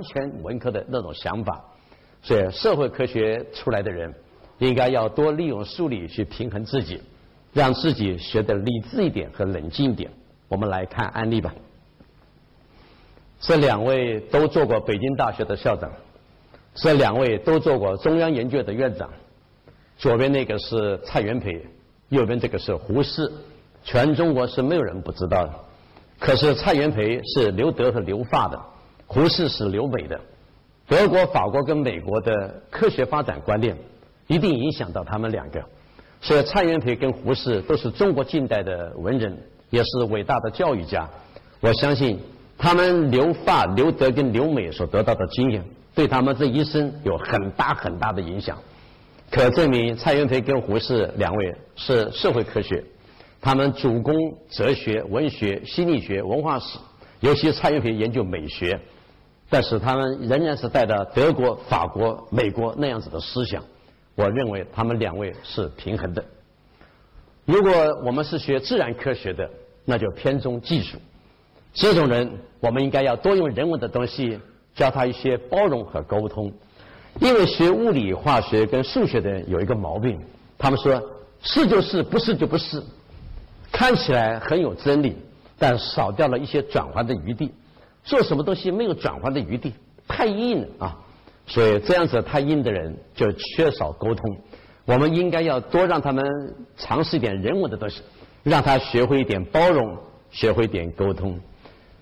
完全文科的那种想法。所以，社会科学出来的人，应该要多利用数理去平衡自己，让自己学得理智一点和冷静一点。我们来看案例吧。这两位都做过北京大学的校长，这两位都做过中央研究院的院长。左边那个是蔡元培，右边这个是胡适，全中国是没有人不知道的。可是蔡元培是留德和留法的，胡适是留美的。德国、法国跟美国的科学发展观念，一定影响到他们两个。所以蔡元培跟胡适都是中国近代的文人，也是伟大的教育家。我相信。他们留法、留德跟留美所得到的经验，对他们这一生有很大很大的影响。可证明蔡元培跟胡适两位是社会科学，他们主攻哲学、文学、心理学、文化史，尤其蔡元培研究美学，但是他们仍然是带着德国、法国、美国那样子的思想。我认为他们两位是平衡的。如果我们是学自然科学的，那就偏重技术。这种人，我们应该要多用人文的东西教他一些包容和沟通。因为学物理、化学跟数学的人有一个毛病，他们说是就是，不是就不是，看起来很有真理，但少掉了一些转换的余地。做什么东西没有转换的余地，太硬了啊！所以这样子太硬的人就缺少沟通。我们应该要多让他们尝试一点人文的东西，让他学会一点包容，学会一点沟通。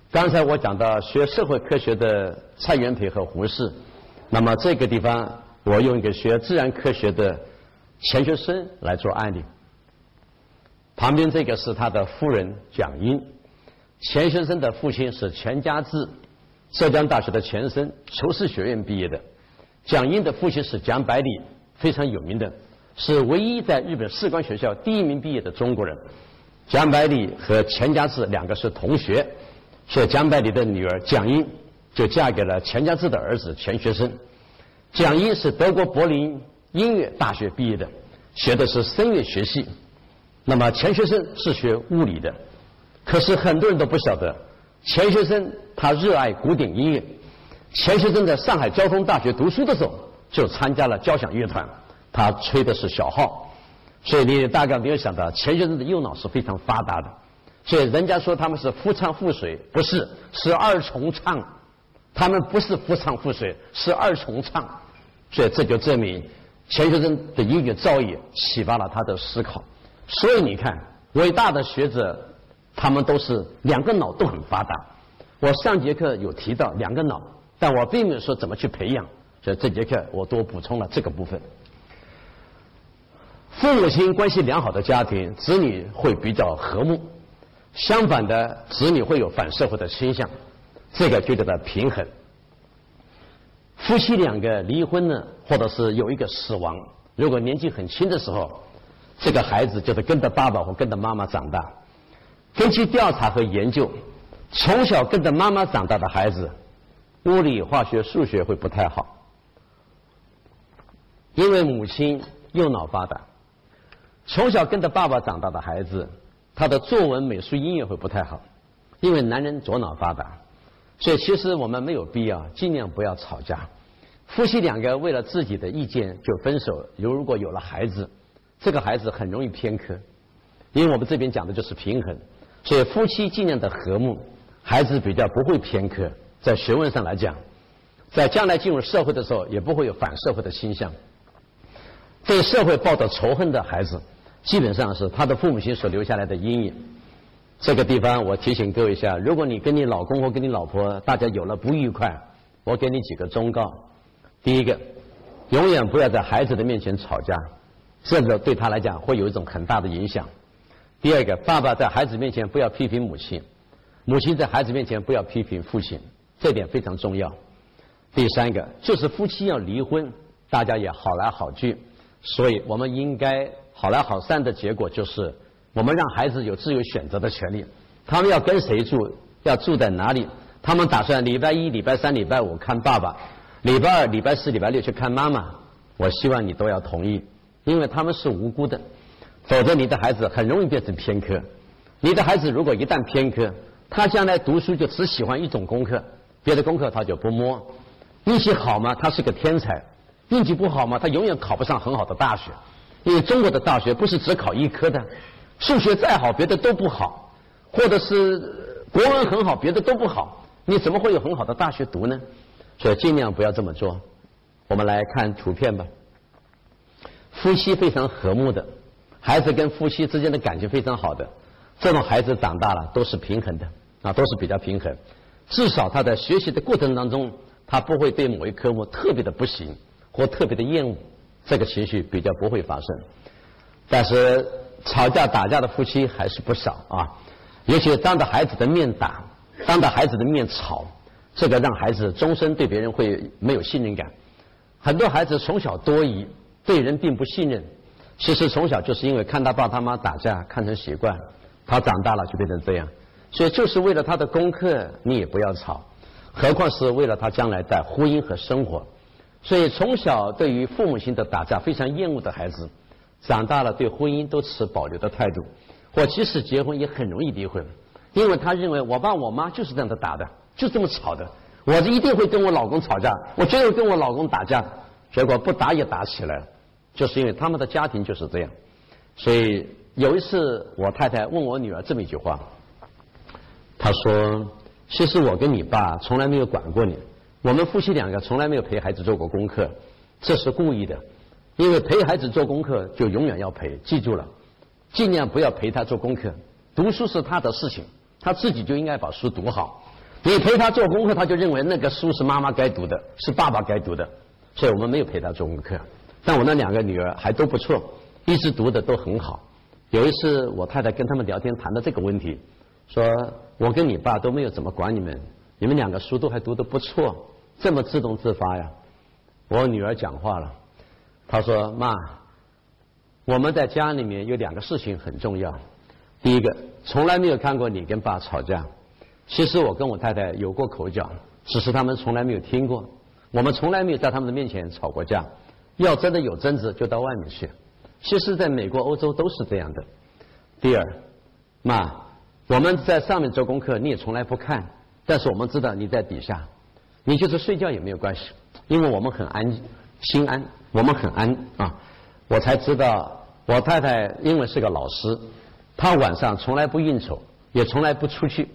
刚才我讲到学社会科学的蔡元培和胡适，那么这个地方我用一个学自然科学的钱学森来做案例。旁边这个是他的夫人蒋英，钱学森的父亲是钱家志，浙江大学的前身厨师学院毕业的。蒋英的父亲是蒋百里，非常有名的，是唯一在日本士官学校第一名毕业的中国人。蒋百里和钱家志两个是同学。所以蒋百里的女儿蒋英就嫁给了钱家志的儿子钱学森。蒋英是德国柏林音乐大学毕业的，学的是声乐学系。那么钱学森是学物理的，可是很多人都不晓得，钱学森他热爱古典音乐。钱学森在上海交通大学读书的时候就参加了交响乐团，他吹的是小号。所以你大概没有想到，钱学森的右脑是非常发达的。所以人家说他们是夫唱妇随，不是，是二重唱。他们不是夫唱妇随，是二重唱。所以这就证明钱学森的音乐造诣启发了他的思考。所以你看，伟大的学者，他们都是两个脑都很发达。我上节课有提到两个脑，但我并没有说怎么去培养。所以这节课我多补充了这个部分。父母亲关系良好的家庭，子女会比较和睦。相反的，子女会有反社会的倾向，这个就叫做平衡。夫妻两个离婚呢，或者是有一个死亡，如果年纪很轻的时候，这个孩子就是跟着爸爸或跟着妈妈长大。根据调查和研究，从小跟着妈妈长大的孩子，物理、化学、数学会不太好，因为母亲右脑发达。从小跟着爸爸长大的孩子。他的作文、美术、音乐会不太好，因为男人左脑发达，所以其实我们没有必要尽量不要吵架。夫妻两个为了自己的意见就分手，如果有了孩子，这个孩子很容易偏科，因为我们这边讲的就是平衡，所以夫妻尽量的和睦，孩子比较不会偏科，在学问上来讲，在将来进入社会的时候也不会有反社会的倾向，对社会抱着仇恨的孩子。基本上是他的父母亲所留下来的阴影。这个地方我提醒各位一下：如果你跟你老公或跟你老婆大家有了不愉快，我给你几个忠告。第一个，永远不要在孩子的面前吵架，这个对他来讲会有一种很大的影响。第二个，爸爸在孩子面前不要批评母亲，母亲在孩子面前不要批评父亲，这点非常重要。第三个，就是夫妻要离婚，大家也好来好聚，所以我们应该。好来好散的结果就是，我们让孩子有自由选择的权利。他们要跟谁住，要住在哪里，他们打算礼拜一、礼拜三、礼拜五看爸爸，礼拜二、礼拜四、礼拜六去看妈妈。我希望你都要同意，因为他们是无辜的，否则你的孩子很容易变成偏科。你的孩子如果一旦偏科，他将来读书就只喜欢一种功课，别的功课他就不摸。运气好嘛，他是个天才；运气不好嘛，他永远考不上很好的大学。因为中国的大学不是只考医科的，数学再好，别的都不好；或者是国文很好，别的都不好，你怎么会有很好的大学读呢？所以尽量不要这么做。我们来看图片吧。夫妻非常和睦的，孩子跟夫妻之间的感情非常好的，这种孩子长大了都是平衡的啊，都是比较平衡。至少他在学习的过程当中，他不会对某一科目特别的不行或特别的厌恶，这个情绪比较不会发生。但是吵架打架的夫妻还是不少啊，尤其当着孩子的面打，当着孩子的面吵，这个让孩子终身对别人会没有信任感。很多孩子从小多疑，对人并不信任，其实从小就是因为看他爸他妈打架看成习惯，他长大了就变成这样。所以就是为了他的功课，你也不要吵，何况是为了他将来的婚姻和生活。所以从小对于父母亲的打架非常厌恶的孩子，长大了对婚姻都持保留的态度，或即使结婚也很容易离婚，因为他认为我爸我妈就是这样的打的，就这么吵的，我一定会跟我老公吵架，我绝对跟我老公打架，结果不打也打起来了，就是因为他们的家庭就是这样。所以有一次我太太问我女儿这么一句话。她说：“其实我跟你爸从来没有管过你，我们夫妻两个从来没有陪孩子做过功课，这是故意的。因为陪孩子做功课就永远要陪，记住了，尽量不要陪他做功课。读书是他的事情，他自己就应该把书读好。你陪他做功课，他就认为那个书是妈妈该读的，是爸爸该读的。所以我们没有陪他做功课。但我那两个女儿还都不错，一直读的都很好。有一次我太太跟他们聊天谈到这个问题。”说，我跟你爸都没有怎么管你们，你们两个书都还读得不错，这么自动自发呀。我女儿讲话了，她说：“妈，我们在家里面有两个事情很重要。第一个，从来没有看过你跟爸吵架。其实我跟我太太有过口角，只是他们从来没有听过。我们从来没有在他们的面前吵过架。要真的有争执，就到外面去。其实，在美国、欧洲都是这样的。第二，妈。”我们在上面做功课，你也从来不看，但是我们知道你在底下，你就是睡觉也没有关系，因为我们很安心安，我们很安啊。我才知道，我太太因为是个老师，她晚上从来不应酬，也从来不出去，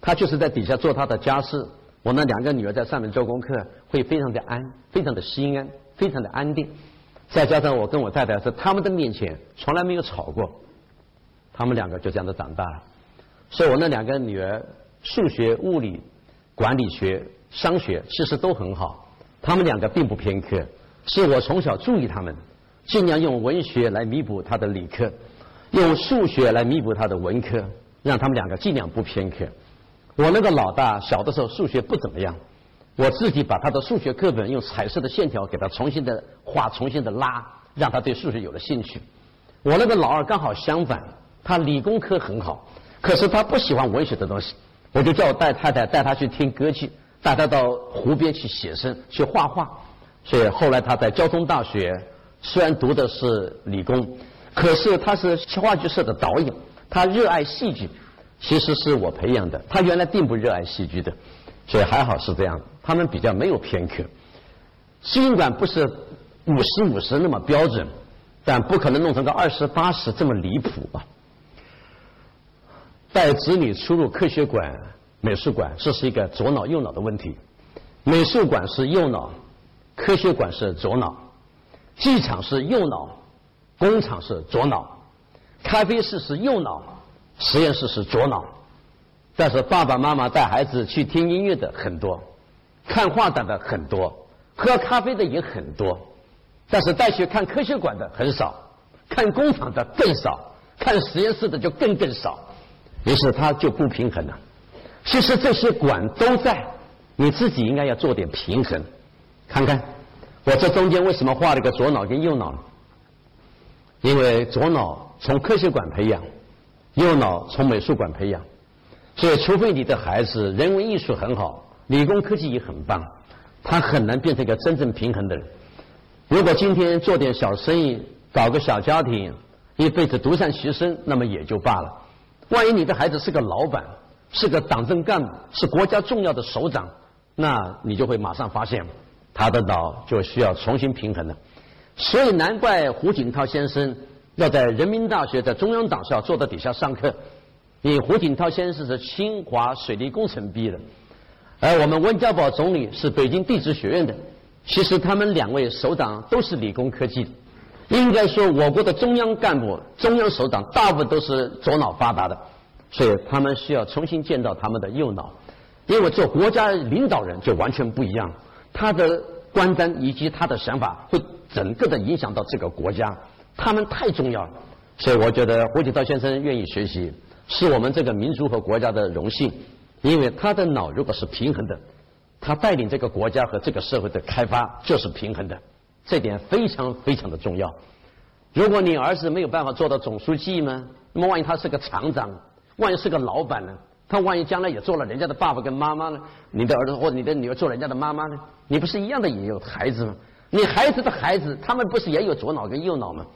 她就是在底下做她的家事。我那两个女儿在上面做功课，会非常的安，非常的心安，非常的安定。再加上我跟我太太在他们的面前从来没有吵过，他们两个就这样的长大了。所以我那两个女儿，数学、物理、管理学、商学其实都很好，他们两个并不偏科，是我从小注意他们，尽量用文学来弥补他的理科，用数学来弥补他的文科，让他们两个尽量不偏科。我那个老大小的时候数学不怎么样，我自己把他的数学课本用彩色的线条给他重新的画、重新的拉，让他对数学有了兴趣。我那个老二刚好相反，他理工科很好。可是他不喜欢文学的东西，我就叫我带太太带他去听歌剧，带他到湖边去写生、去画画。所以后来他在交通大学，虽然读的是理工，可是他是话剧社的导演，他热爱戏剧，其实是我培养的。他原来并不热爱戏剧的，所以还好是这样。他们比较没有偏科，尽管不是五十五十那么标准，但不可能弄成个二十八十这么离谱吧。带子女出入科学馆、美术馆，这是一个左脑右脑的问题。美术馆是右脑，科学馆是左脑，机场是右脑，工厂是左脑，咖啡室是右脑，实验室是左脑。但是爸爸妈妈带孩子去听音乐的很多，看画展的很多，喝咖啡的也很多，但是带去看科学馆的很少，看工厂的更少，看实验室的就更更少。于是他就不平衡了。其实这些管都在，你自己应该要做点平衡。看看我这中间为什么画了个左脑跟右脑？因为左脑从科学馆培养，右脑从美术馆培养。所以，除非你的孩子人文艺术很好，理工科技也很棒，他很难变成一个真正平衡的人。如果今天做点小生意，搞个小家庭，一辈子独善其身，那么也就罢了。万一你的孩子是个老板，是个党政干部，是国家重要的首长，那你就会马上发现，他的脑就需要重新平衡了。所以难怪胡锦涛先生要在人民大学在中央党校坐在底下上课。你胡锦涛先生是清华水利工程毕业的，而我们温家宝总理是北京地质学院的。其实他们两位首长都是理工科技的。应该说，我国的中央干部、中央首长大部分都是左脑发达的，所以他们需要重新见到他们的右脑。因为做国家领导人就完全不一样，他的观瞻以及他的想法会整个的影响到这个国家，他们太重要了。所以我觉得胡锦涛先生愿意学习。是我们这个民族和国家的荣幸，因为他的脑如果是平衡的，他带领这个国家和这个社会的开发就是平衡的，这点非常非常的重要。如果你儿子没有办法做到总书记呢，那么万一他是个厂长，万一是个老板呢？他万一将来也做了人家的爸爸跟妈妈呢？你的儿子或者你的女儿做人家的妈妈呢？你不是一样的也有孩子吗？你孩子的孩子，他们不是也有左脑跟右脑吗？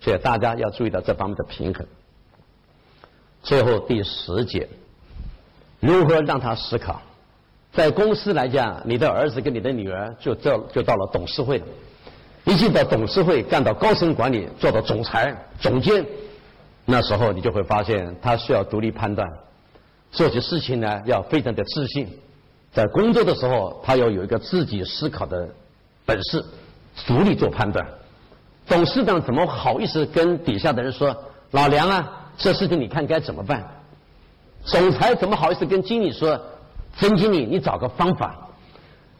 所以大家要注意到这方面的平衡。最后第十节，如何让他思考？在公司来讲，你的儿子跟你的女儿就到就到了董事会了，一进到董事会，干到高层管理，做到总裁、总监，那时候你就会发现，他需要独立判断，做起事情呢要非常的自信，在工作的时候，他要有一个自己思考的本事，独立做判断。董事长怎么好意思跟底下的人说：“老梁啊？”这事情你看该怎么办？总裁怎么好意思跟经理说？曾经理，你找个方法。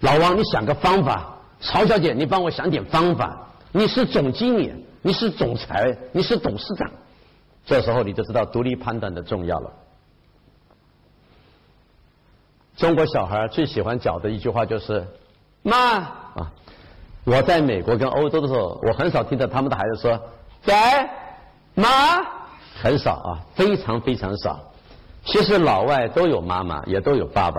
老王，你想个方法。曹小姐，你帮我想点方法。你是总经理，你是总裁，你是董事长。这时候你就知道独立判断的重要了。中国小孩最喜欢讲的一句话就是“妈”啊！我在美国跟欧洲的时候，我很少听到他们的孩子说“在妈”。很少啊，非常非常少。其实老外都有妈妈，也都有爸爸，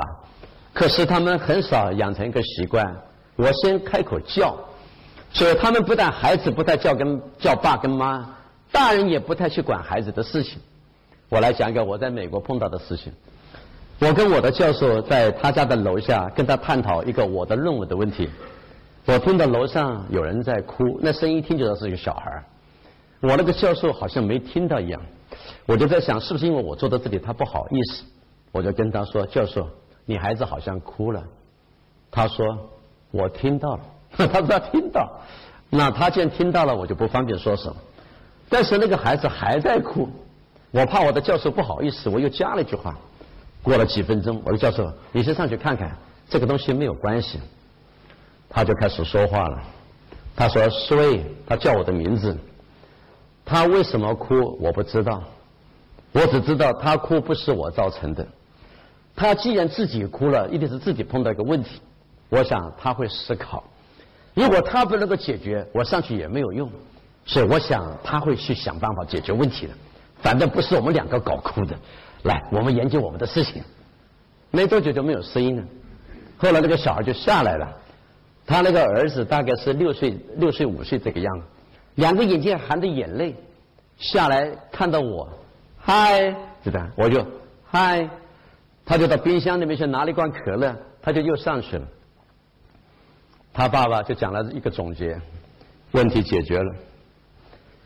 可是他们很少养成一个习惯。我先开口叫，所以他们不但孩子不太叫跟叫爸跟妈，大人也不太去管孩子的事情。我来讲一个我在美国碰到的事情。我跟我的教授在他家的楼下跟他探讨一个我的论文的问题。我听到楼上有人在哭，那声音听起来是一个小孩我那个教授好像没听到一样，我就在想，是不是因为我坐在这里，他不好意思？我就跟他说：“教授，你孩子好像哭了。”他说：“我听到了。”他说他听到，那他既然听到了，我就不方便说什么。但是那个孩子还在哭，我怕我的教授不好意思，我又加了一句话。过了几分钟，我说：“教授，你先上去看看，这个东西没有关系。”他就开始说话了。他说：“苏瑞，他叫我的名字。”他为什么哭？我不知道，我只知道他哭不是我造成的。他既然自己哭了，一定是自己碰到一个问题。我想他会思考，如果他不能够解决，我上去也没有用。所以我想他会去想办法解决问题的。反正不是我们两个搞哭的。来，我们研究我们的事情。没多久就没有声音了。后来那个小孩就下来了，他那个儿子大概是六岁、六岁五岁这个样子。两个眼睛含着眼泪下来，看到我，嗨，就这样，我就嗨，他就到冰箱里面去拿了一罐可乐，他就又上去了。他爸爸就讲了一个总结，问题解决了。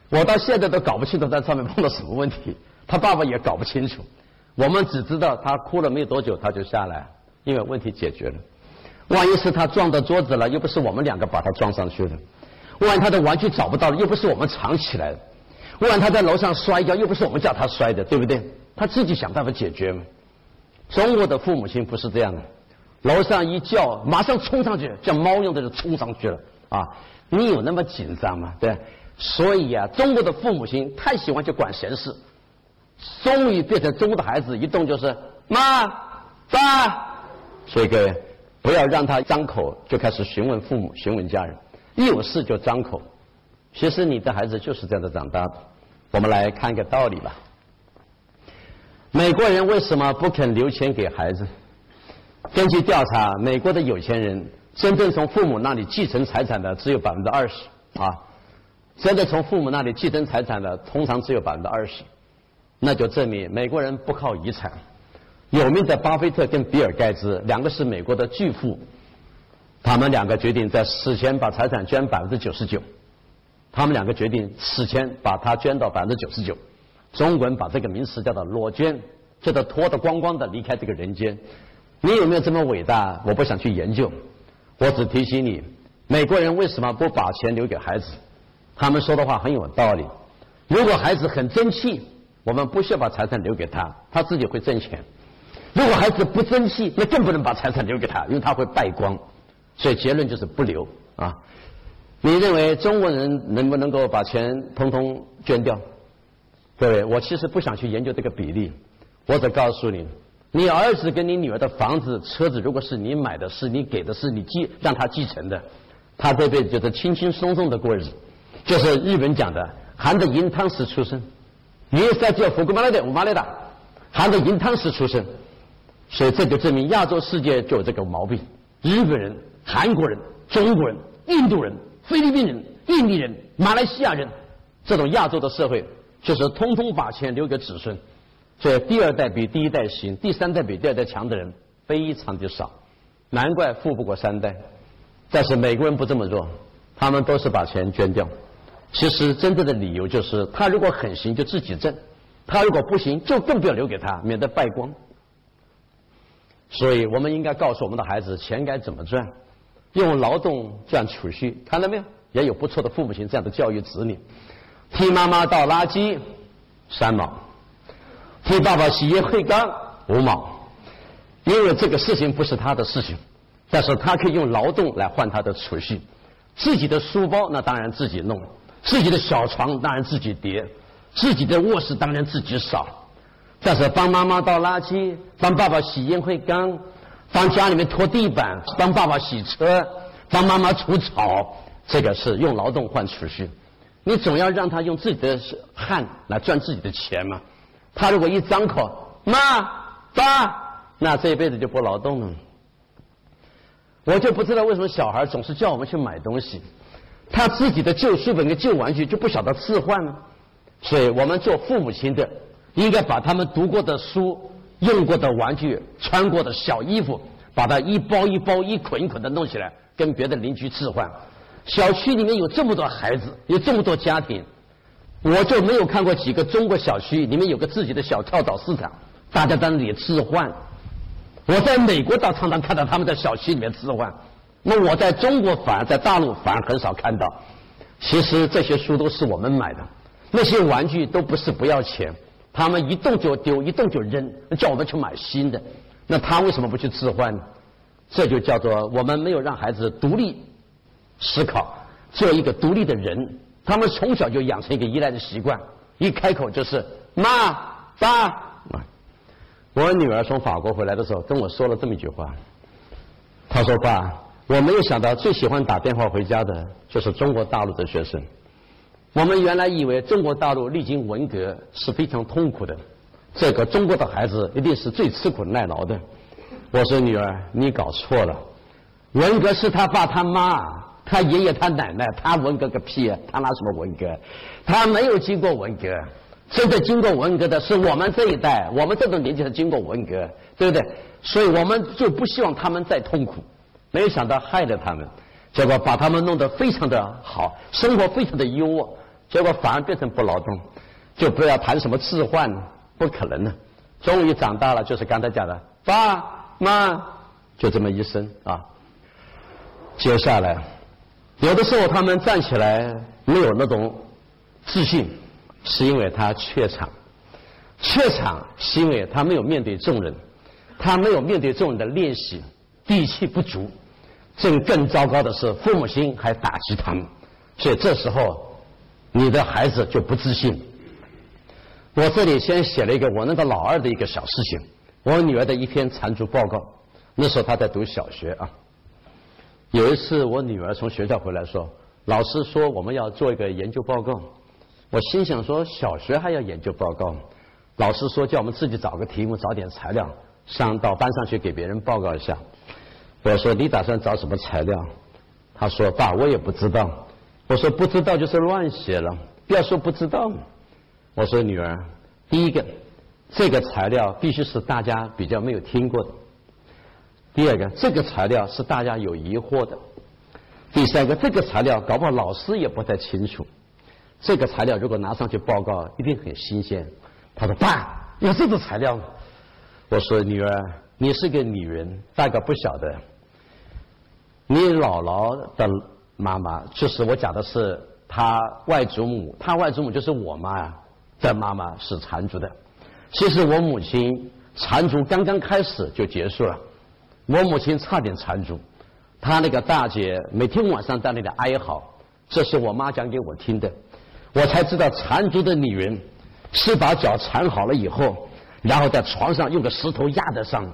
我到现在都搞不清楚在上面碰到什么问题，他爸爸也搞不清楚。我们只知道他哭了没有多久他就下来，因为问题解决了。万一是他撞到桌子了，又不是我们两个把他撞上去的。万一他的玩具找不到了，又不是我们藏起来的；万一他在楼上摔跤，又不是我们叫他摔的，对不对？他自己想办法解决嘛。中国的父母亲不是这样的，楼上一叫，马上冲上去，像猫一样的就冲上去了啊！你有那么紧张吗？对，所以啊，中国的父母亲太喜欢去管闲事，终于变成中国的孩子一动就是妈爸，所以各位不要让他张口就开始询问父母、询问家人。一有事就张口，其实你的孩子就是这样的长大的。我们来看一个道理吧。美国人为什么不肯留钱给孩子？根据调查，美国的有钱人真正从父母那里继承财产的只有百分之二十啊，真的从父母那里继承财产的通常只有百分之二十，那就证明美国人不靠遗产。有名的巴菲特跟比尔盖茨两个是美国的巨富。他们两个决定在死前把财产捐百分之九十九。他们两个决定死前把它捐到百分之九十九。中国人把这个名词叫做裸捐，叫做脱得光光的离开这个人间。你有没有这么伟大？我不想去研究，我只提醒你，美国人为什么不把钱留给孩子？他们说的话很有道理。如果孩子很争气，我们不需要把财产留给他，他自己会挣钱。如果孩子不争气，那更不能把财产留给他，因为他会败光。所以结论就是不留啊。你认为中国人能不能够把钱通通捐掉？各位，我其实不想去研究这个比例，我只告诉你，你儿子跟你女儿的房子、车子，如果是你买的，是你给的，是你继让他继承的，他这辈子就是轻轻松松的过日子，就是日本讲的含着银汤匙出生，你在叫福格玛来的，我马来的，含着银汤匙出生，所以这就证明亚洲世界就有这个毛病，日本人、韩国人、中国人、印度人。菲律宾人、印尼人、马来西亚人，这种亚洲的社会，就是通通把钱留给子孙，所以第二代比第一代行，第三代比第二代强的人非常的少，难怪富不过三代。但是美国人不这么做，他们都是把钱捐掉。其实真正的理由就是，他如果很行就自己挣，他如果不行就更不要留给他，免得败光。所以我们应该告诉我们的孩子，钱该怎么赚。用劳动赚储蓄，看到没有？也有不错的父母亲这样的教育子女。替妈妈倒垃圾三毛，替爸爸洗衣会缸五毛。因为这个事情不是他的事情，但是他可以用劳动来换他的储蓄。自己的书包那当然自己弄，自己的小床当然自己叠，自己的卧室当然自己扫。但是帮妈妈倒垃圾，帮爸爸洗烟灰缸。帮家里面拖地板，帮爸爸洗车，帮妈妈除草，这个是用劳动换储蓄。你总要让他用自己的汗来赚自己的钱嘛。他如果一张口妈爸，那这一辈子就不劳动了。我就不知道为什么小孩总是叫我们去买东西，他自己的旧书本跟旧玩具就不晓得置换呢。所以我们做父母亲的，应该把他们读过的书。用过的玩具、穿过的小衣服，把它一包一包、一捆一捆的弄起来，跟别的邻居置换。小区里面有这么多孩子，有这么多家庭，我就没有看过几个中国小区里面有个自己的小跳蚤市场，大家在那里置换。我在美国倒常常看到他们在小区里面置换，那我在中国反而在大陆反而很少看到。其实这些书都是我们买的，那些玩具都不是不要钱。他们一动就丢，一动就扔，叫我们去买新的。那他为什么不去置换呢？这就叫做我们没有让孩子独立思考，做一个独立的人。他们从小就养成一个依赖的习惯，一开口就是妈爸。我女儿从法国回来的时候跟我说了这么一句话，她说：“爸，我没有想到最喜欢打电话回家的就是中国大陆的学生。”我们原来以为中国大陆历经文革是非常痛苦的，这个中国的孩子一定是最吃苦耐劳的。我说女儿，你搞错了，文革是他爸他妈、他爷爷他奶奶，他文革个屁啊！他拿什么文革？他没有经过文革，真的经过文革的是我们这一代，我们这种年纪是经过文革，对不对？所以我们就不希望他们再痛苦，没有想到害了他们，结果把他们弄得非常的好，生活非常的优渥。结果反而变成不劳动，就不要谈什么置换，不可能的。终于长大了，就是刚才讲的爸妈，就这么一生啊。接下来，有的时候他们站起来没有那种自信，是因为他怯场，怯场是因为他没有面对众人，他没有面对众人的练习，底气不足。这更糟糕的是，父母亲还打击他们，所以这时候。你的孩子就不自信。我这里先写了一个我那个老二的一个小事情，我女儿的一篇残烛报告。那时候她在读小学啊。有一次我女儿从学校回来说，老师说我们要做一个研究报告。我心想说小学还要研究报告？老师说叫我们自己找个题目，找点材料，上到班上去给别人报告一下。我说你打算找什么材料？他说爸，我也不知道。我说不知道就是乱写了，不要说不知道。我说女儿，第一个，这个材料必须是大家比较没有听过的；第二个，这个材料是大家有疑惑的；第三个，这个材料搞不好老师也不太清楚。这个材料如果拿上去报告，一定很新鲜。他说：“爸，有这种材料？”我说：“女儿，你是个女人，大概不晓得。你姥姥的妈妈，就是我讲的是她外祖母，她外祖母就是我妈呀的妈妈是缠足的。其实我母亲缠足刚刚开始就结束了，我母亲差点缠足，她那个大姐每天晚上在那里哀嚎，这是我妈讲给我听的。”我才知道缠足的女人是把脚缠好了以后，然后在床上用个石头压在上，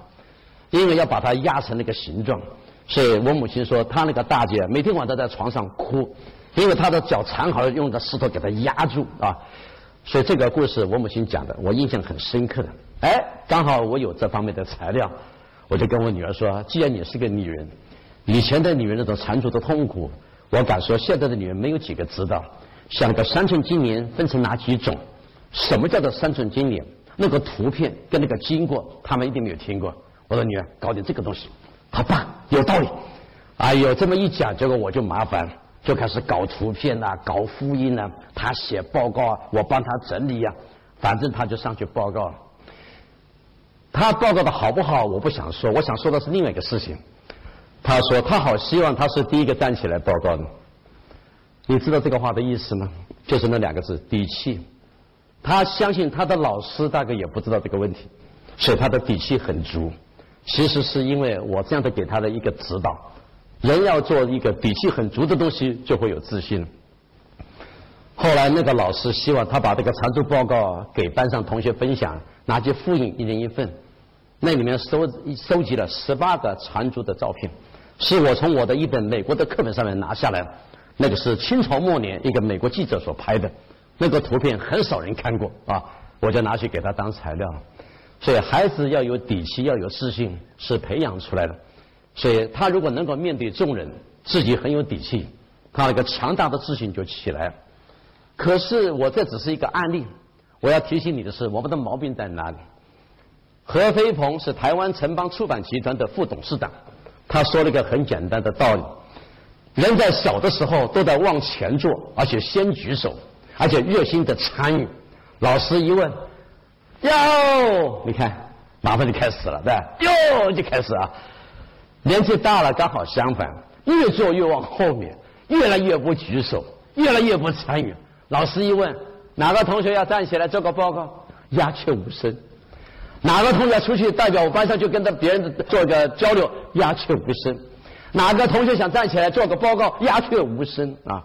因为要把它压成那个形状。所以我母亲说，她那个大姐每天晚上在床上哭，因为她的脚缠好了，用个石头给她压住啊。所以这个故事我母亲讲的，我印象很深刻的。哎，刚好我有这方面的材料，我就跟我女儿说，既然你是个女人，以前的女人那种缠足的痛苦，我敢说现在的女人没有几个知道。像个三寸金莲分成哪几种？什么叫做三寸金莲？那个图片跟那个经过，他们一定没有听过。我说女儿搞点这个东西，好棒，有道理。哎呦，这么一讲，结果我就麻烦，就开始搞图片呐，搞复印呐，他写报告啊，我帮他整理呀，反正他就上去报告了。他报告的好不好，我不想说，我想说的是另外一个事情。他说他好希望他是第一个站起来报告的。你知道这个话的意思吗？就是那两个字底气。他相信他的老师大概也不知道这个问题，所以他的底气很足。其实是因为我这样的给他的一个指导。人要做一个底气很足的东西，就会有自信。后来那个老师希望他把这个长足报告给班上同学分享，拿去复印，一人一份。那里面收收集了十八个长足的照片，是我从我的一本美国的课本上面拿下来的。那个是清朝末年一个美国记者所拍的，那个图片很少人看过啊，我就拿去给他当材料。所以孩子要有底气，要有自信，是培养出来的。所以他如果能够面对众人，自己很有底气，他那个强大的自信就起来了。可是我这只是一个案例，我要提醒你的是，我们的毛病在哪里？何飞鹏是台湾城邦出版集团的副董事长，他说了一个很简单的道理。人在小的时候都在往前做，而且先举手，而且热心的参与。老师一问，哟，你看，麻烦就开始了，对吧？哟，就开始啊。年纪大了刚好相反，越做越往后面，越来越不举手，越来越不参与。老师一问，哪个同学要站起来做个报告？鸦雀无声。哪个同学出去代表我班上去跟着别人做一个交流？鸦雀无声。哪个同学想站起来做个报告？鸦雀无声啊！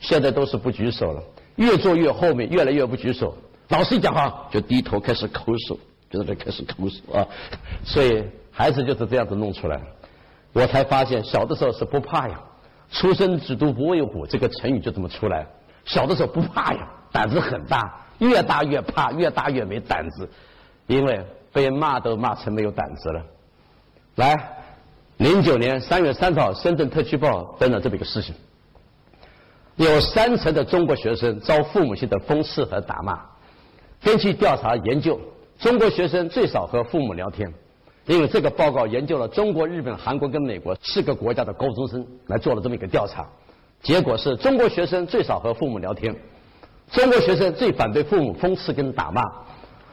现在都是不举手了，越做越后面，越来越不举手。老师一讲话就低头开始抠手，就在这开始抠手啊！所以孩子就是这样子弄出来。我才发现小的时候是不怕呀，“初生之犊不畏虎”这个成语就这么出来。小的时候不怕呀，胆子很大，越大越怕，越大越没胆子，因为被骂都骂成没有胆子了。来。零九年三月三号，深圳特区报登了这么一个事情：有三成的中国学生遭父母亲的讽刺和打骂。根据调查研究，中国学生最少和父母聊天，因为这个报告研究了中国、日本、韩国跟美国四个国家的高中生来做了这么一个调查，结果是中国学生最少和父母聊天，中国学生最反对父母讽刺跟打骂，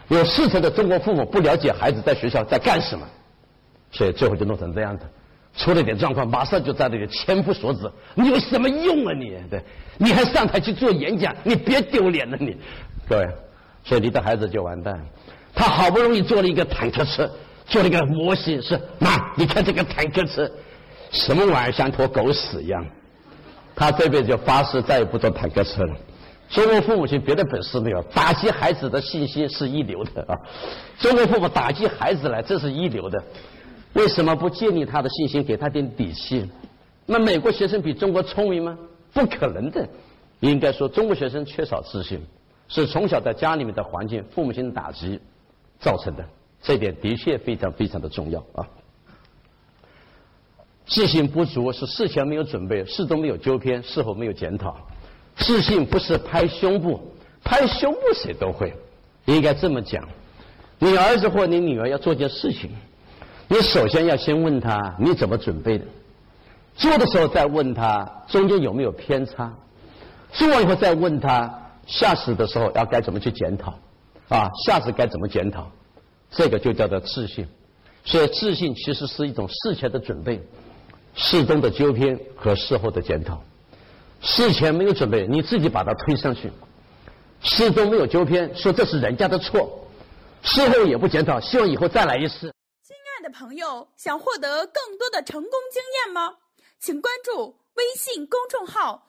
有四成的中国父母不了解孩子在学校在干什么，所以最后就弄成这样的。出了点状况，马上就在那里千夫所指。你有什么用啊你？对，你还上台去做演讲，你别丢脸了你。各位，所以你的孩子就完蛋。他好不容易做了一个坦克车，做了一个模型，是妈，你看这个坦克车，什么玩意儿像坨狗屎一样。他这辈子就发誓再也不坐坦克车了。中国父母亲别的本事没有，打击孩子的信心是一流的啊。中国父母打击孩子来，这是一流的。为什么不建立他的信心，给他点底气？那美国学生比中国聪明吗？不可能的。应该说，中国学生缺少自信，是从小在家里面的环境、父母亲的打击造成的。这点的确非常非常的重要啊。自信不足是事前没有准备，事中没有纠偏，事后没有检讨。自信不是拍胸部，拍胸部谁都会。应该这么讲：你儿子或你女儿要做件事情。你首先要先问他你怎么准备的，做的时候再问他中间有没有偏差，做完以后再问他下次的时候要该怎么去检讨，啊，下次该怎么检讨，这个就叫做自信。所以自信其实是一种事前的准备，事中的纠偏和事后的检讨。事前没有准备，你自己把它推上去；事中没有纠偏，说这是人家的错；事后也不检讨，希望以后再来一次。亲爱的朋友想获得更多的成功经验吗？请关注微信公众号“